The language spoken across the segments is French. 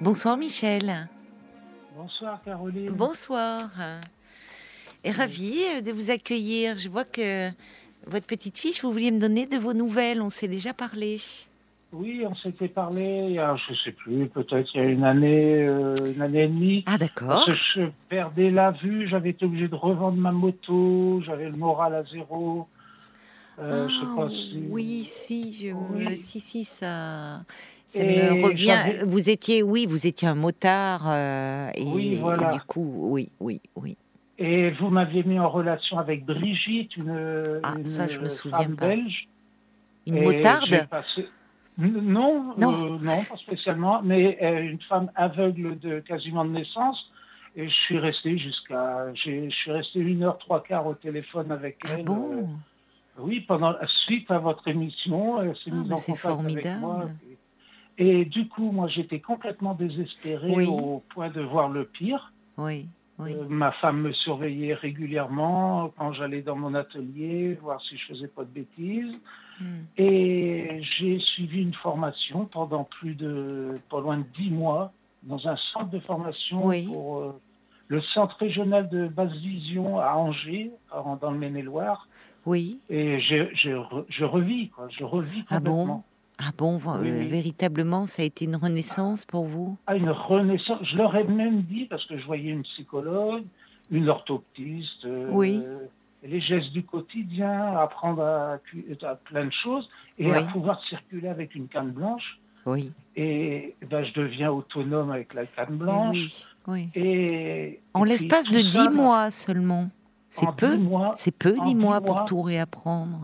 Bonsoir Michel. Bonsoir Caroline. Bonsoir. Et ravie de vous accueillir. Je vois que votre petite fiche, vous vouliez me donner de vos nouvelles. On s'est déjà parlé. Oui, on s'était parlé, il y a, je sais plus, peut-être il y a une année, euh, une année et demie. Ah d'accord. Je perdais la vue, j'avais été obligé de revendre ma moto, j'avais le moral à zéro. Euh, je sais Ah, pas si- Oui, si, je me- Oui. si, si, ça, ça Et me revient. Vous étiez, oui, vous étiez un motard. euh, et, Oui, et voilà. du coup, oui, oui, oui. Et vous m'aviez mis en relation avec Brigitte, une, Ah, une ça, je me souviens femme pas. belge. Une Et motarde passé- Non, Non. euh, non, pas spécialement, mais euh, une femme aveugle de quasiment de naissance. Et je suis resté jusqu'à, je suis resté une heure trois quarts au téléphone avec Ah elle. bon? euh, oui, pendant suite à votre émission, elle s'est Ah, mise en contact avec formidable. moi. Et, et du coup, moi, j'étais complètement désespéré Oui. au point de voir le pire. Oui, oui. Euh, ma femme me surveillait régulièrement quand j'allais dans mon atelier, voir si je faisais pas de bêtises. Hmm. Et j'ai suivi une formation pendant plus de, pas loin de dix mois, dans un centre de formation Oui. pour euh, le centre régional de basse vision à Angers, dans le Maine-et-Loire. Oui. Et je, je, je revis, quoi. Je revis Ah bon? complètement. Ah bon, Oui, oui. véritablement, ça a été une renaissance pour vous? Ah, une renaissance. Je leur ai même dit, parce que je voyais une psychologue, une orthoptiste, euh, les gestes du quotidien, apprendre à, plein de choses, et à pouvoir circuler avec une canne blanche. Oui. Et ben, je deviens autonome avec la canne Eh blanche. oui, oui. Et, En l'espace de dix mois seulement. C'est peu dix mois, C'est peu, dix dix mois pour mois. tout réapprendre.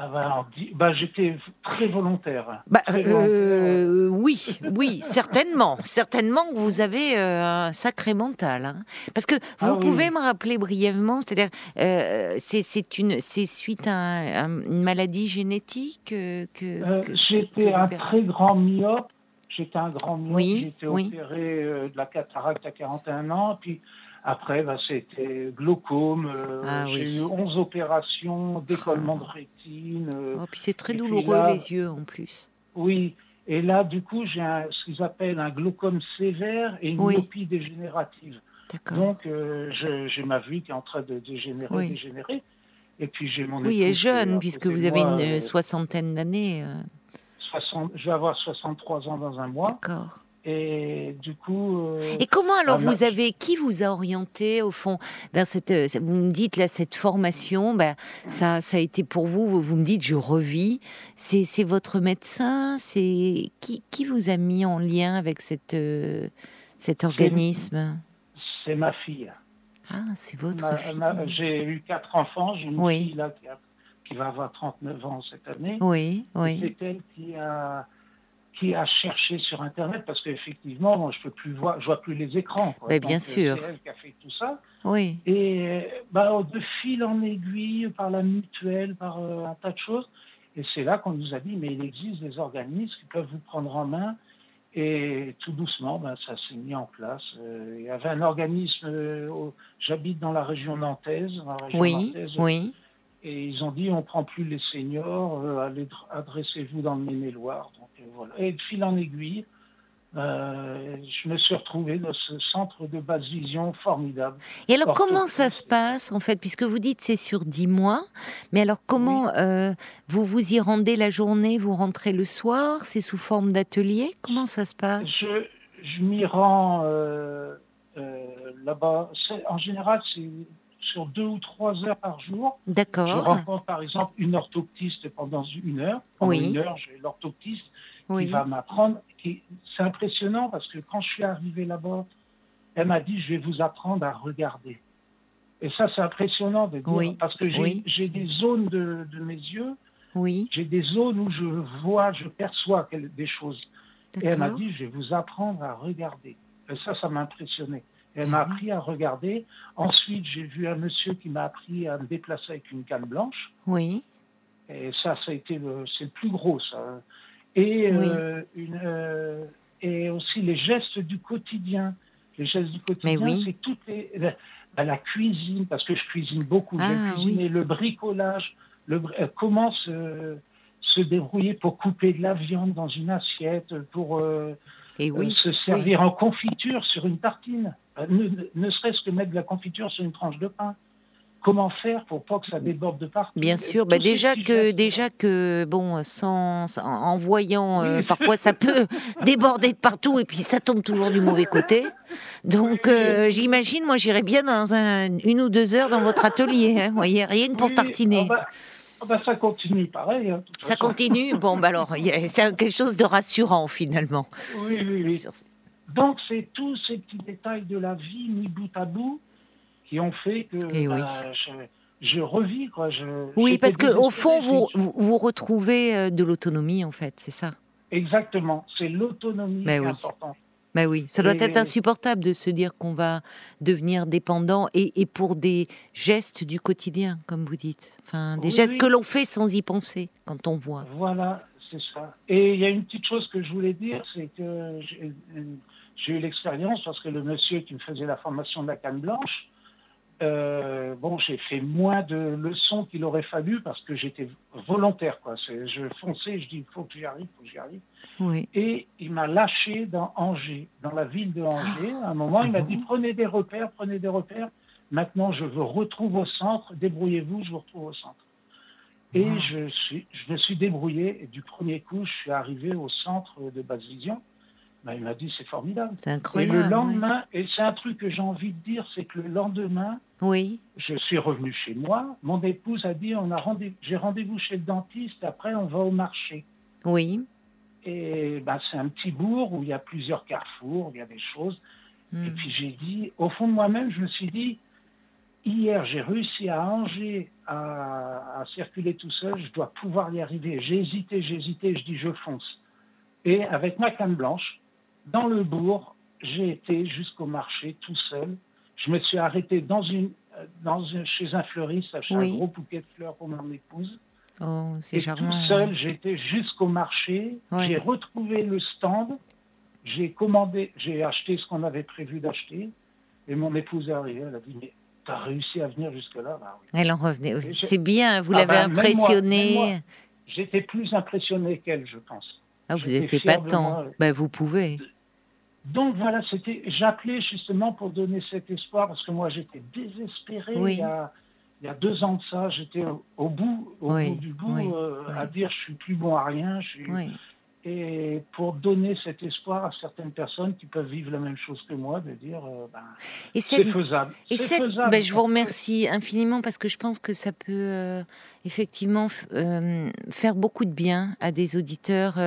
Ah ben, en dix- ben, j'étais très volontaire. Bah, Très euh, oui, oui, certainement. Certainement que vous avez euh, un sacré mental. hein. Parce que vous Ah oui, pouvez oui. me rappeler brièvement, c'est-à-dire, euh, c'est c'est une, c'est suite à un- un- une maladie génétique que. Que- J'étais vous un très grand myope. J'étais un grand myope. Oui, J'ai été oui. opéré de la cataracte à 41 ans. Puis après, ben, c'était glaucome. euh, Ah J'ai oui. eu 11 opérations, décollement de rétine. euh, Oh, puis c'est très douloureux là- les yeux en plus. Oui. Et là, du coup, j'ai un- ce qu'ils appellent un glaucome sévère et une Oui. myopie dégénérative. D'accord. Donc, euh, je- j'ai ma vue qui est en train de dégénérer, Oui. dégénérer. Et puis, j'ai mon Oui, et jeune, puisque vous avez moi, une soixantaine d'années. 60 je vais avoir 63 ans dans un mois. D'accord. Et du coup. euh, Et comment alors Ah, ma- vous avez qui vous a orienté au fond vers cette euh, vous me dites là cette formation ben ça ça a été pour vous vous, me dites je revis c'est c'est votre médecin c'est qui qui vous a mis en lien avec cette euh, cet organisme? C'est ma fille. ah c'est votre Ma- fille J'ai eu quatre enfants. J'ai une Oui. fille là qui, a- qui va avoir 39 ans cette année. oui oui C'est elle qui a qui a cherché sur internet parce qu'effectivement je peux plus voir je vois plus les écrans quoi. Ben, bien Donc, euh, sûr. c'est elle qui a fait tout ça. Oui. Et bah, de fil en aiguille par la mutuelle par euh, un tas de choses. Et c'est là qu'on nous a dit mais il existe des organismes qui peuvent vous prendre en main. Et tout doucement ben, ça s'est mis en place. Euh, il y avait un organisme euh, j'habite dans la région nantaise dans la région oui nantaise, oui et ils ont dit on prend plus les seniors, euh, allez adressez-vous dans le Maine-et-Loire. Euh, voilà. Et de fil en aiguille, euh, je me suis retrouvé dans ce centre de basse vision formidable. Et alors, comment ça se passe, en fait, puisque vous dites c'est sur dix mois, mais alors comment euh, vous vous y rendez la journée, vous rentrez le soir, c'est sous forme d'atelier? Comment ça se passe? Je, je m'y rends euh, là-bas. En général, c'est sur deux ou trois heures par jour. Je D'accord, rencontre par exemple une orthoptiste pendant une heure. Pendant Oui. une heure, j'ai l'orthoptiste qui va m'apprendre. qui- C'est impressionnant parce que quand je suis arrivé là-bas, elle m'a dit je vais vous apprendre à regarder. Et ça, c'est impressionnant de dire Oui, parce que j'ai des zones de, de mes yeux, Oui, j'ai des zones où je vois, je perçois des choses. Et elle m'a dit je vais vous apprendre à regarder. Et ça, ça m'a impressionné. Elle m'a appris à regarder. Ensuite, j'ai vu un monsieur qui m'a appris à me déplacer avec une canne blanche. Oui, Et ça, ça a été le, c'est le plus gros, ça. Et, Oui. euh, une, euh, et aussi les gestes du quotidien. Les gestes du quotidien, oui. c'est toutes les, la, bah, la cuisine, parce que je cuisine beaucoup. Ah, J'ai cuisiné le bricolage, le, euh, comment se, se débrouiller pour couper de la viande dans une assiette, pour Et se servir en confiture sur une tartine, ne, ne serait-ce que mettre de la confiture sur une tranche de pain comment faire pour pas que ça déborde de partout? Bien sûr, bah déjà que déjà que bon, sans, en voyant euh, parfois ça peut déborder de partout et puis ça tombe toujours du mauvais côté. Donc euh, j'imagine, moi j'irais bien dans un, une ou deux heures dans votre atelier, hein, voyez, rien que pour tartiner. Oh bah, oh bah, ça continue pareil. Hein, ça continue? Bon, bah alors c'est quelque chose de rassurant finalement. Oui, oui, oui. Donc c'est tous ces petits détails de la vie mis bout à bout qui ont fait que eh bah, je, revis. Quoi. oui, parce qu'au fond, vous, vous, retrouvez euh, de l'autonomie, en fait, c'est ça Exactement, c'est l'autonomie qui est importante. Ben oui, ça doit être insupportable de se dire qu'on va devenir dépendant et, et, pour des gestes du quotidien, comme vous dites. Enfin, des gestes que l'on fait sans y penser quand on voit. Voilà, c'est ça. Et il y a une petite chose que je voulais dire, c'est que j'ai eu l'expérience parce que le monsieur qui me faisait la formation de la canne blanche, euh, bon, j'ai fait moins de leçons qu'il aurait fallu parce que j'étais volontaire. Quoi. Je fonçais, je dis, il faut que j'y arrive, il faut que j'y arrive. Oui. Et il m'a lâché dans Angers, dans la ville de Angers. À un moment, il m'a dit, prenez des repères, prenez des repères. Maintenant, je vous retrouve au centre, débrouillez-vous, je vous retrouve au centre. Et je, suis, je me suis débrouillé, et du premier coup, je suis arrivé au centre de Basse Vision. Ben, il m'a dit c'est formidable. C'est incroyable. Et le lendemain, et c'est un truc que j'ai envie de dire, c'est que le lendemain, oui. je suis revenu chez moi. Mon épouse a dit on a rendez j'ai rendez-vous chez le dentiste. Après, on va au marché. Oui. Et ben, c'est un petit bourg où il y a plusieurs carrefours, il y a des choses. Hmm. Et puis j'ai dit, au fond de moi-même, je me suis dit, hier j'ai réussi à Angers à, à circuler tout seul, je dois pouvoir y arriver. J'ai hésité, j'ai hésité, je dis je fonce. Et avec ma canne blanche, dans le bourg, j'ai été jusqu'au marché tout seul. Je me suis arrêté dans une, dans chez un fleuriste, acheter un gros bouquet de fleurs pour mon épouse. Oh, c'est Tout seul, j'ai été jusqu'au marché. J'ai retrouvé le stand. J'ai commandé, j'ai acheté ce qu'on avait prévu d'acheter. Et mon épouse est arrivée. Elle a dit Mais tu as réussi à venir jusque-là? Bah Elle en revenait. C'est bien, vous ah l'avez ben, impressionnée. J'étais plus impressionné qu'elle, je pense. Ah, vous n'étiez pas tant. Ben, vous pouvez. Donc voilà, c'était, j'appelais justement pour donner cet espoir parce que moi j'étais désespéré. Il, y a, il, y a, deux ans de ça, j'étais au, bout, au bout du bout, euh, à dire je suis plus bon à rien, je suis, et pour donner cet espoir à certaines personnes qui peuvent vivre la même chose que moi, de dire euh, ben, c'est faisable. Et faisable. Ben, je vous remercie infiniment parce que je pense que ça peut euh, effectivement euh, faire beaucoup de bien à des auditeurs.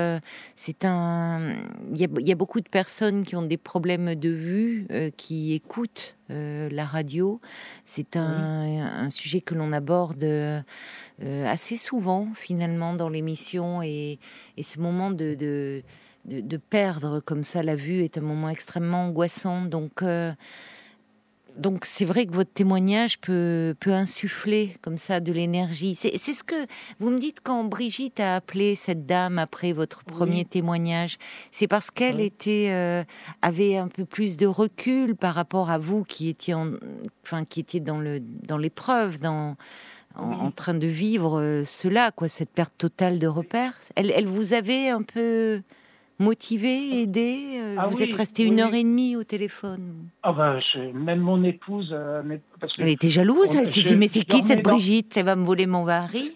c'est un, il y, y, a beaucoup de personnes qui ont des problèmes de vue, qui écoutent la radio. C'est un, un, sujet que l'on aborde assez souvent finalement dans l'émission et, et ce moment de de, de, perdre comme ça la vue est un moment extrêmement angoissant. Donc, euh, donc c'est vrai que votre témoignage peut, peut insuffler comme ça de l'énergie. C'est ce que vous me dites quand Brigitte a appelé cette dame après votre premier témoignage. C'est parce qu'elle était euh, avait un peu plus de recul par rapport à vous qui étiez en, enfin qui étiez dans le dans l'épreuve dans en, train de vivre euh, cela, quoi, cette perte totale de repères. Elle, elle vous avait un peu motivé, aidé euh, ah Vous êtes resté une heure et demie au téléphone ah ben, Même mon épouse... Euh, elle était jalouse, elle s'est dit, mais c'est qui cette Brigitte? Elle va me voler mon mari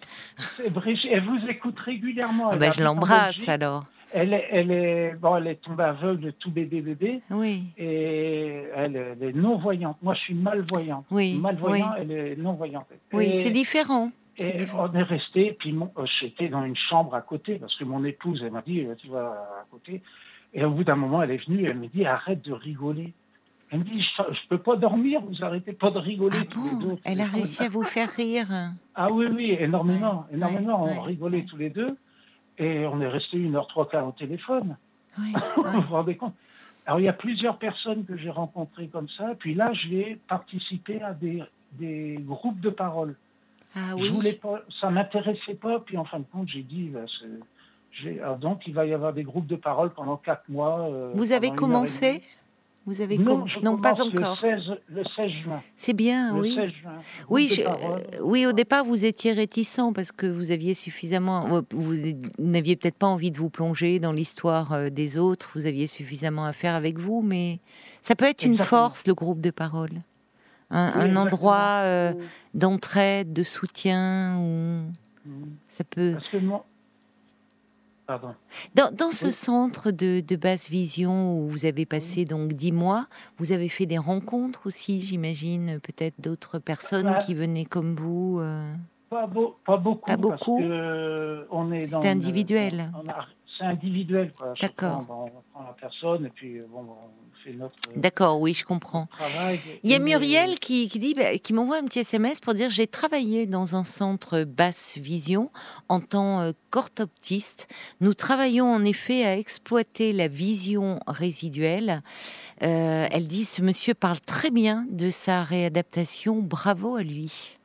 Brigitte, Elle vous écoute régulièrement. Ah ben, je l'embrasse alors. Elle est, elle est, bon, elle est tombée aveugle, tout bébé bébé. Oui. Et elle, est non-voyante. Moi, je suis malvoyante. Oui. Malvoyante, elle est non-voyante. Oui, c'est différent. Et on est resté, puis euh, j'étais dans une chambre à côté, parce que mon épouse, elle m'a dit, euh, tu vas à côté. Et au bout d'un moment, elle est venue, elle me dit, arrête de rigoler. Elle me dit, je, ne peux pas dormir, vous arrêtez pas de rigoler ah tous les deux. Elle a réussi à vous faire rire. Ah oui, oui, énormément, énormément. on rigolait tous les deux. Et on est resté une heure trois quarts au téléphone. vous vous rendez compte? Alors il y a plusieurs personnes que j'ai rencontrées comme ça. Puis là, j'ai participé à des, des groupes de parole. Ah oui. Je voulais pas, ça m'intéressait pas. Puis en fin de compte, j'ai dit, bah, donc il va y avoir des groupes de parole pendant quatre mois. Euh, vous avez commencé Vous avez Non, com- je non pas encore. Le 16, le 16 juin. C'est bien, Le oui. 16 juin. Oui, Groupe de je- parole. euh, oui, au départ, vous étiez réticent parce que vous aviez suffisamment. Vous vous n'aviez peut-être pas envie de vous plonger dans l'histoire euh, des autres. Vous aviez suffisamment à faire avec vous, mais ça peut être une force, le groupe de parole. Un, Oui, endroit euh, d'entraide, de soutien. Où Mhm. ça peut. Moi. Pardon. Dans, dans ce Oui. centre de, de basse vision où vous avez passé donc dix mois, vous avez fait des rencontres aussi, j'imagine, peut-être d'autres personnes Ouais. qui venaient comme vous. euh. Pas, beau, pas beaucoup. Pas Parce beaucoup que euh, on est C'est une- individuel. on a- C'est individuel, D'accord. fois, On, on prend la personne et puis euh, bon, on fait notre euh, D'accord, oui, je comprends. travail. Il y a Muriel qui, qui dit, bah, qui m'envoie un petit SMS pour dire j'ai travaillé dans un centre basse vision en tant euh, qu'orthoptiste. Nous travaillons en effet à exploiter la vision résiduelle. Euh, elle dit ce monsieur parle très bien de sa réadaptation. Bravo à lui.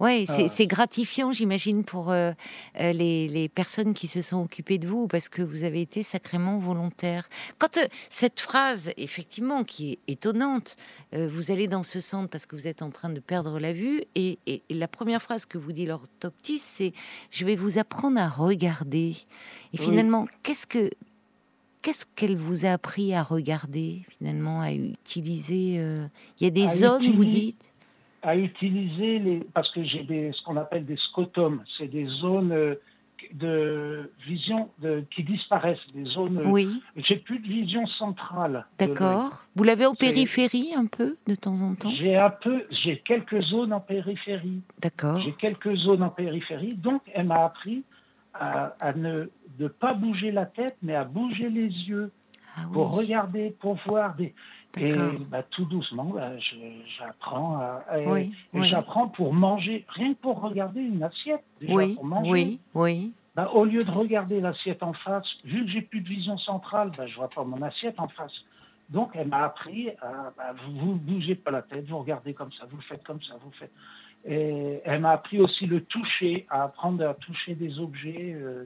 C'est Ah. c'est gratifiant, j'imagine, pour euh, euh, les, les personnes qui se sont occupées de vous, parce que vous avez été sacrément volontaire. Quand euh, cette phrase, effectivement, qui est étonnante, euh, vous allez dans ce centre parce que vous êtes en train de perdre la vue, et, et- et la première phrase que vous dit l'orthoptiste, c'est je vais vous apprendre à regarder. Et Oui. finalement, qu'est-ce que qu'est-ce qu'elle vous a appris à regarder finalement, à utiliser Il y a des À zones, vous dites? À utiliser les parce que j'ai des ce qu'on appelle des scotomes, c'est des zones euh, de vision de, qui disparaissent, des zones. euh, Oui, J'ai plus de vision centrale. d'accord. Vous l'avez en périphérie un peu de temps en temps? J'ai un peu, j'ai quelques zones en périphérie. D'accord. J'ai quelques zones en périphérie, donc elle m'a appris à, à ne de pas bouger la tête, mais à bouger les yeux Ah pour regarder, pour voir des. Et bah, tout doucement, bah, j'apprends. à- à- Oui, et oui. j'apprends pour manger, rien que pour regarder une assiette. Déjà, Oui, pour manger. oui, oui. Bah, au lieu de regarder l'assiette en face, vu que j'ai plus de vision centrale, bah, je vois pas mon assiette en face. Donc, elle m'a appris à, bah, vous, vous bougez pas la tête, vous regardez comme ça, vous faites comme ça, vous faites. Et elle m'a appris aussi le toucher, à apprendre à toucher des objets. euh,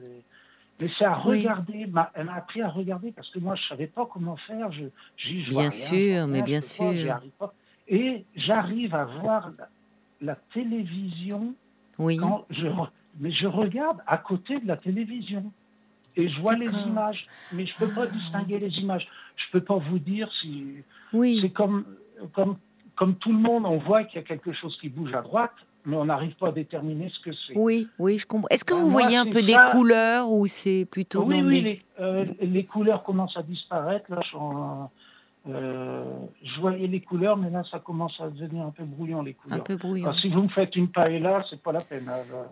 mais c'est à Oui. regarder. ma- elle m'a appris à regarder parce que moi, je savais pas comment faire. Je, j'y- Bien rien, sûr, mais bien sûr. pas. Et j'arrive à voir la, la télévision Oui. quand je, re- mais je regarde à côté de la télévision et je vois les images, mais je peux pas Ah, distinguer les images. Je peux pas vous dire si Oui. c'est comme comme comme tout le monde, on voit qu'il y a quelque chose qui bouge à droite, mais on n'arrive pas à déterminer ce que c'est. Oui, oui, je comprends. Est-ce que Ben, vous moi, voyez un peu des couleurs ou c'est plutôt oui, oui, les, euh, les couleurs commencent à disparaître. Là, je, euh, je voyais les couleurs, mais là, ça commence à devenir un peu brouillon les un couleurs. peu brouillon Alors, si vous me faites une paella, c'est pas la peine. hein, là.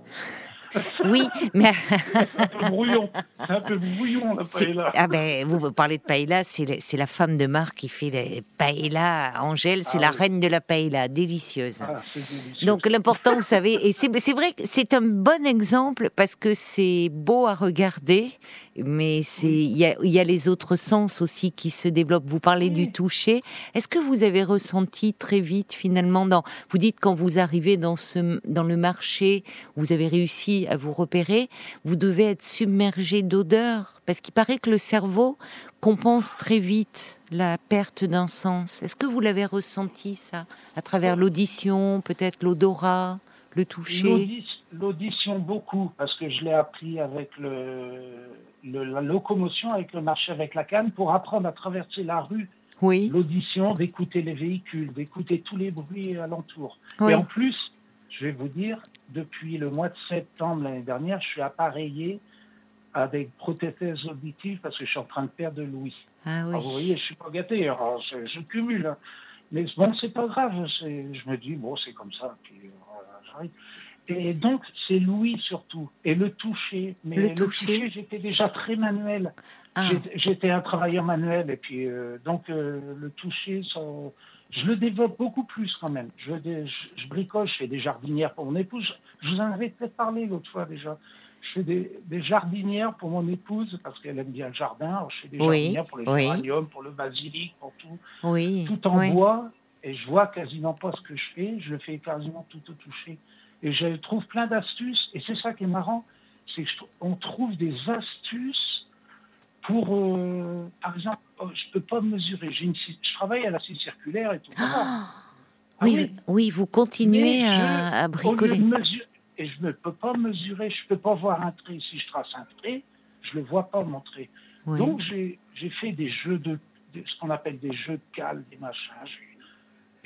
Oui, mais C'est un peu brouillon. Un peu brouillon la paella. ah ben vous parlez de paella, c'est la- la femme de Marc qui fait les paella. Angèle, c'est Ah la oui. reine de la paella, délicieuse. Ah, délicieux. Donc l'important, vous savez, et c'est vrai que c'est un bon exemple parce que c'est beau à regarder, mais c'est il y y a les autres sens aussi qui se développent. Vous parlez du toucher. Est-ce que vous avez ressenti très vite finalement dans vous dites quand vous arrivez dans ce dans le marché, vous avez réussi à vous repérer, vous devez être submergé d'odeurs parce qu'il paraît que le cerveau compense très vite la perte d'un sens. Est-ce que vous l'avez ressenti ça à travers l'audition, peut-être l'odorat, le toucher? L'audition beaucoup, parce que je l'ai appris avec le, le- la locomotion, avec le marché avec la canne, pour apprendre à traverser la rue. Oui, L'audition, d'écouter les véhicules, d'écouter tous les bruits alentours. oui. Et en plus, je vais vous dire, depuis le mois de septembre l'année dernière, je suis appareillé avec prothèse auditive parce que je suis en train de perdre de l'ouïe. Ah oui. Alors, vous voyez, je suis pas gâté, alors, je, je cumule. hein. Mais bon, c'est pas grave. Je me dis, bon, c'est comme ça. Puis, euh. Et donc, c'est l'ouïe surtout. Et le toucher. Mais Le le, toucher. toucher, j'étais déjà très manuel. Ah, J'étais- un travailleur manuel. Et puis, euh, donc, euh, le toucher, ça, je le développe beaucoup plus quand même. Je, je, je bricole, je fais des jardinières pour mon épouse. Je, vous en avais peut-être parlé l'autre fois déjà. Je fais des, des jardinières pour mon épouse parce qu'elle aime bien le jardin. Alors, je fais des Oui, jardinières pour les oui. pour le basilic, pour tout, oui. tout en oui. bois. Et je vois quasiment pas ce que je fais. Je le fais quasiment tout au toucher. Et je trouve plein d'astuces. Et c'est ça qui est marrant, c'est qu'on trouve des astuces pour, euh, par exemple, oh, je peux pas mesurer. Une, je travaille à la scie circulaire et tout. Ah, ah oui, oui, vous continuez à, bricoler. et je ne peux pas mesurer, je peux pas voir un trait. Si je trace un trait, je le vois pas mon trait. Donc j'ai fait des jeux de, ce qu'on appelle des jeux de cale, des machins.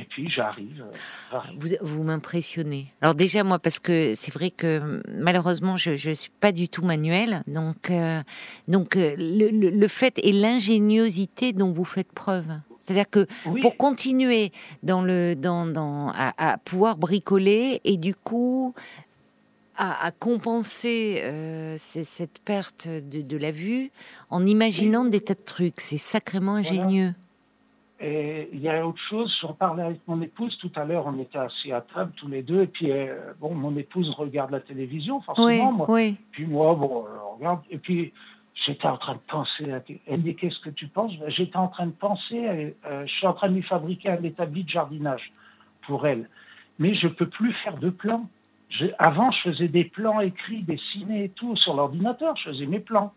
Et puis j'arrive. Euh, vous, vous m'impressionnez. Alors déjà moi parce que c'est vrai que malheureusement je ne suis pas du tout manuel, donc euh, donc euh, le, le, fait et l'ingéniosité dont vous faites preuve. C'est-à-dire que pour continuer dans le dans, dans à, à, pouvoir bricoler et du coup à, à compenser cette perte de, de, la vue en imaginant des tas de trucs, c'est sacrément ingénieux. Et il y a autre chose, j'en parlais avec mon épouse tout à l'heure, on était assis à table tous les deux, et puis euh, bon, mon épouse regarde la télévision, forcément, moi. Puis moi, bon, euh, regarde, et puis j'étais en train de penser, à... elle dit qu'est-ce que tu penses? J'étais en train de penser, euh, je suis en train de lui fabriquer un établi de jardinage pour elle, mais je peux plus faire de plans. avant, je faisais des plans écrits, dessinés et tout sur l'ordinateur, je faisais mes plans.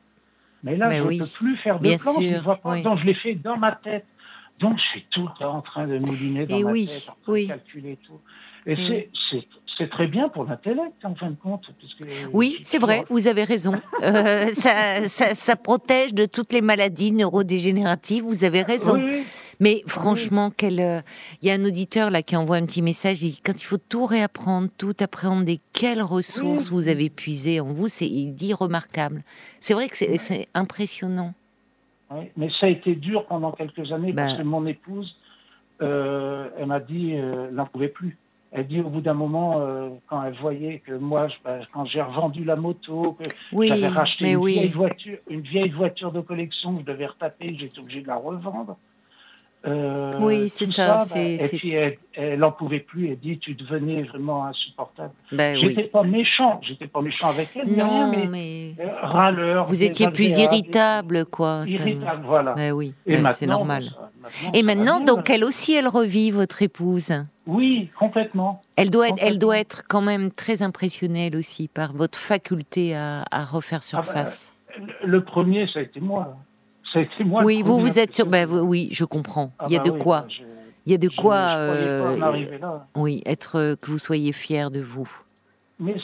Mais là, je ne peux plus faire de plans, je vois pas, donc je les fais dans ma tête. Donc, je suis tout le temps en train de mouliner dans et ma oui, tête, en train de calculer tout. Et c'est très bien pour l'intellect, en fin de compte. oui, c'est vrai, vous avez raison. Euh, ça, ça, ça, protège de toutes les maladies neurodégénératives, vous avez raison. Mais franchement, quel, euh, il y a un auditeur là qui envoie un petit message, il dit, quand il faut tout réapprendre, tout appréhender, quelles ressources vous avez puisées en vous, c'est, il dit remarquable. C'est vrai que c'est impressionnant mais ça a été dur pendant quelques années parce ben. que mon épouse, euh, elle m'a dit, euh, elle n'en pouvait plus. Elle dit au bout d'un moment, euh, quand elle voyait que moi, ben, quand j'ai revendu la moto, que j'avais racheté une, vieille voiture, une vieille voiture de collection que je devais retaper, j'étais obligé de la revendre. Euh, oui, c'est ça. Bah, et puis elle, n'en pouvait plus. Elle dit, tu devenais vraiment insupportable. Ben, j'étais pas méchant, j'étais pas méchant avec elle, non, mais, mais... Euh, râleur. Vous étiez plus irritable, quoi. Irritable, voilà. Ben oui, ben, c'est normal. et maintenant, donc elle aussi, elle revit votre épouse? Oui, complètement. Elle doit être, elle doit être quand même très impressionnée elle aussi par votre faculté à, refaire ah surface. le premier, ça a été moi oui, vous, vous êtes sur. Ben, oui, je comprends. Ah il y a bah de quoi. il y a de quoi. Oui, être euh, que vous soyez fier de vous. Mais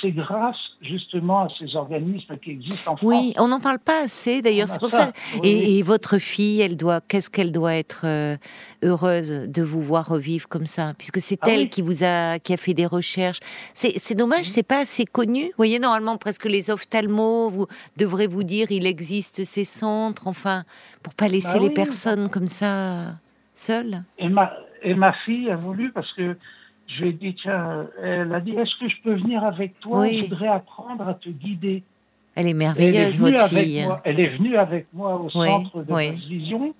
c'est grâce justement à ces organismes qui existent en France. Oui, on n'en parle pas assez d'ailleurs, c'est pour ça. Et, votre fille, elle doit, qu'est-ce qu'elle doit être euh, heureuse de vous voir revivre comme ça, puisque c'est ah elle qui vous a, qui a fait des recherches. C'est dommage, c'est pas assez connu. Vous voyez, normalement, presque les ophtalmos vous devraient vous dire, il existe ces centres, enfin, pour pas laisser bah les personnes comme ça seules. Et ma, et ma fille a voulu parce que je lui ai dit, tiens, elle a dit, est-ce que je peux venir avec toi Je voudrais apprendre à te guider. Elle est merveilleuse, votre fille. elle est venue avec moi au centre de oui. vision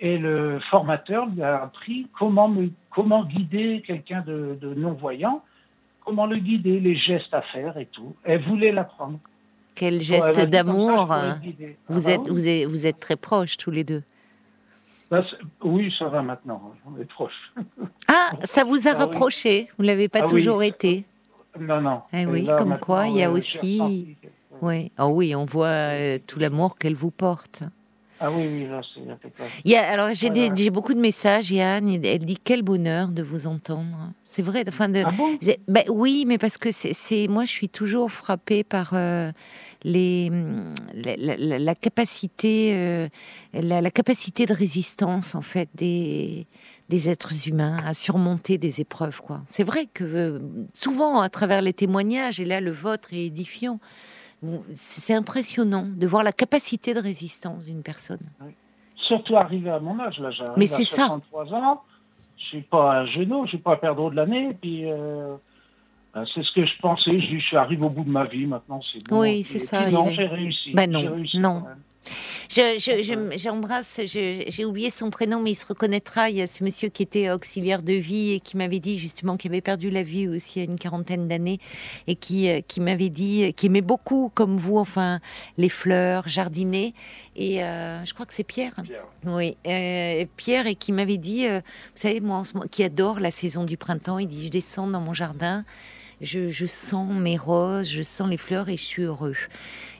et le formateur lui a appris comment, me, comment guider quelqu'un de, non-voyant, comment le guider, les gestes à faire et tout. Elle voulait l'apprendre. Quel geste d'amour. Vous, ah êtes, bah vous, êtes, vous êtes très proches tous les deux. Oui, ça va maintenant. On est proches. Ah, ça vous a ah rapproché. Vous ne l'avez pas ah toujours été. Non, non. Eh oui, comme quoi, il y a euh, aussi. Oui. Oh oui, on voit euh, tout l'amour qu'elle vous porte. Ah oui, oui, là, c'est alors, j'ai beaucoup de messages, Yann. Elle dit quel bonheur de vous entendre. C'est vrai. Enfin, de, ah bon? ben, oui, mais parce que c'est, moi, je suis toujours frappée par euh, les, la, la, capacité, euh, la, capacité de résistance, en fait, des, des êtres humains à surmonter des épreuves. Quoi. C'est vrai que euh, souvent, à travers les témoignages, et là, le vôtre est édifiant c'est impressionnant de voir la capacité de résistance d'une personne. Surtout arrivé à mon âge, là, Mais c'est 63 ça. ans, je suis pas un genou, je suis pas à perdre de l'année, puis euh, ben, c'est ce que je pensais. Je, suis arrivé au bout de ma vie, maintenant c'est bon. Oui, c'est ça. non, j'ai réussi. Ben non, non. J'embrasse, je, j'ai oublié son prénom, mais il se reconnaîtra. Il y a ce monsieur qui était auxiliaire de vie et qui m'avait dit justement qu'il avait perdu la vie aussi à une quarantaine d'années et qui, euh, qui m'avait dit, qu'il aimait beaucoup, comme vous, enfin, les fleurs, jardiner. Et euh, je crois que c'est Pierre. Pierre. Oui, euh, Pierre, et qui m'avait dit, vous savez, moi, en ce moment, qui adore la saison du printemps, il dit, je descends dans mon jardin je, sens mes roses, je sens les fleurs et je suis heureux.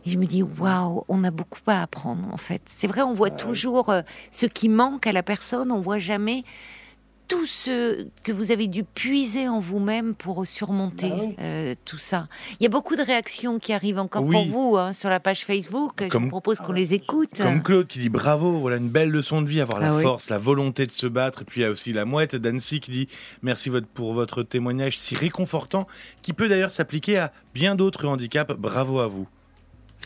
Et je me dis, waouh, on a beaucoup à apprendre en fait. C'est vrai, on voit toujours euh, ce qui manque à la personne, on voit jamais tout ce que vous avez dû puiser en vous-même pour surmonter bah euh, tout ça. Il y a beaucoup de réactions qui arrivent encore pour vous hein, sur la page Facebook. je vous propose qu'on les écoute. Comme Claude qui dit bravo, voilà une belle leçon de vie, avoir la ah force, la volonté de se battre. Et puis il y a aussi la mouette d'Annecy qui dit merci pour votre témoignage si réconfortant, qui peut d'ailleurs s'appliquer à bien d'autres handicaps. Bravo à vous.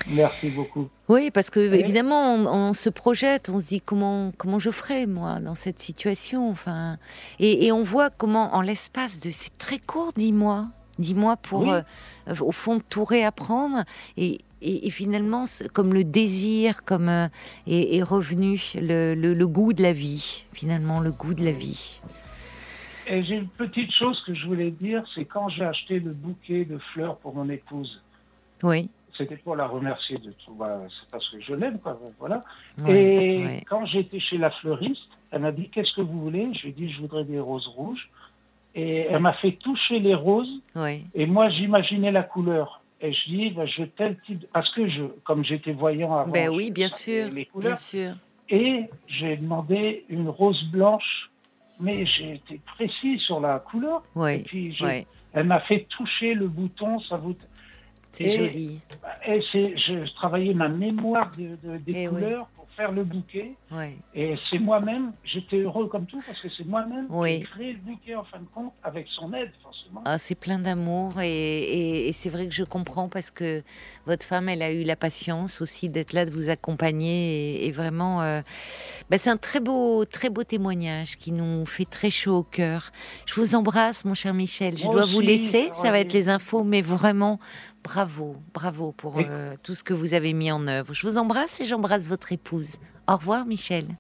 Merci beaucoup. Oui, parce que évidemment, on, se projette, on se dit comment comment je ferais moi dans cette situation. Enfin, et, on voit comment en l'espace de c'est très court, dix mois, dix mois pour euh, au fond tout réapprendre et, et, finalement, comme le désir, comme euh, est, revenu le, le, goût de la vie, finalement le goût de la vie. Et j'ai une petite chose que je voulais dire, c'est quand j'ai acheté le bouquet de fleurs pour mon épouse. Oui c'était pour la remercier de tout. Bah, c'est parce que je l'aime, quoi. Voilà. et quand j'étais chez la fleuriste, elle m'a dit Qu'est-ce que vous voulez? Je lui ai dit Je voudrais des roses rouges. Et elle m'a fait toucher les roses. Et moi, j'imaginais la couleur. Et je dis bah, Je tel type. Parce que, je, comme j'étais voyant avant. Ben oui, bien sûr. Les couleurs. Bien sûr. Et j'ai demandé une rose blanche. Mais j'ai été précis sur la couleur. Et puis, elle m'a fait toucher le bouton. Ça vous. C'est joli. Et je travaillais ma mémoire de, des eh couleurs pour faire le bouquet. Et c'est moi-même, j'étais heureux comme tout parce que c'est moi-même qui ai créé le bouquet en fin de compte avec son aide forcément. Ah, c'est plein d'amour et, et, c'est vrai que je comprends parce que votre femme, elle a eu la patience aussi d'être là, de vous accompagner et, vraiment, euh, bah, c'est un très beau, très beau témoignage qui nous fait très chaud au cœur. Je vous embrasse, mon cher Michel. Je dois vous laisser, ça va être les infos, mais vraiment bravo, bravo pour euh, tout ce que vous avez mis en œuvre. Je vous embrasse et j'embrasse votre épouse. Au revoir, Michel.